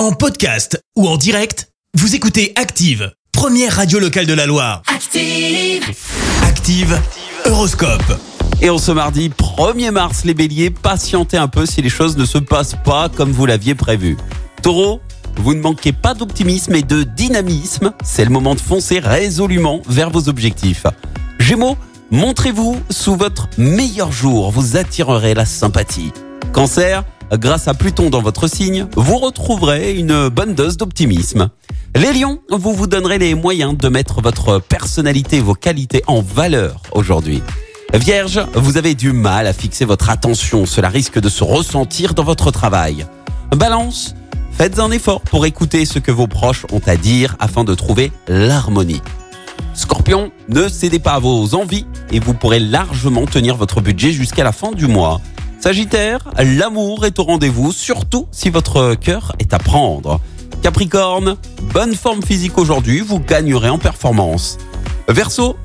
En podcast ou en direct, vous écoutez Active, première radio locale de la Loire. Active. Active, Horoscope. Et en ce mardi 1er mars, les béliers, patientez un peu si les choses ne se passent pas comme vous l'aviez prévu. Taureau, vous ne manquez pas d'optimisme et de dynamisme, c'est le moment de foncer résolument vers vos objectifs. Gémeaux, montrez-vous sous votre meilleur jour, vous attirerez la sympathie. Cancer, grâce à Pluton dans votre signe, vous retrouverez une bonne dose d'optimisme. Les lions, vous vous donnerez les moyens de mettre votre personnalité vos qualités en valeur aujourd'hui. Vierge, vous avez du mal à fixer votre attention, cela risque de se ressentir dans votre travail. Balance, faites un effort pour écouter ce que vos proches ont à dire afin de trouver l'harmonie. Scorpion, ne cédez pas à vos envies et vous pourrez largement tenir votre budget jusqu'à la fin du mois. Sagittaire, l'amour est au rendez-vous, surtout si votre cœur est à prendre. Capricorne, bonne forme physique aujourd'hui, vous gagnerez en performance. Verseau,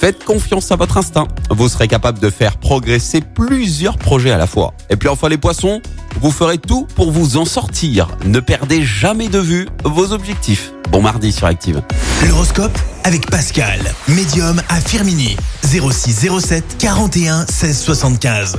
faites confiance à votre instinct, vous serez capable de faire progresser plusieurs projets à la fois. Et puis enfin les poissons, vous ferez tout pour vous en sortir. Ne perdez jamais de vue vos objectifs. Bon mardi sur Active. L'horoscope avec Pascal, médium à Firmini. 0607 41 16 75.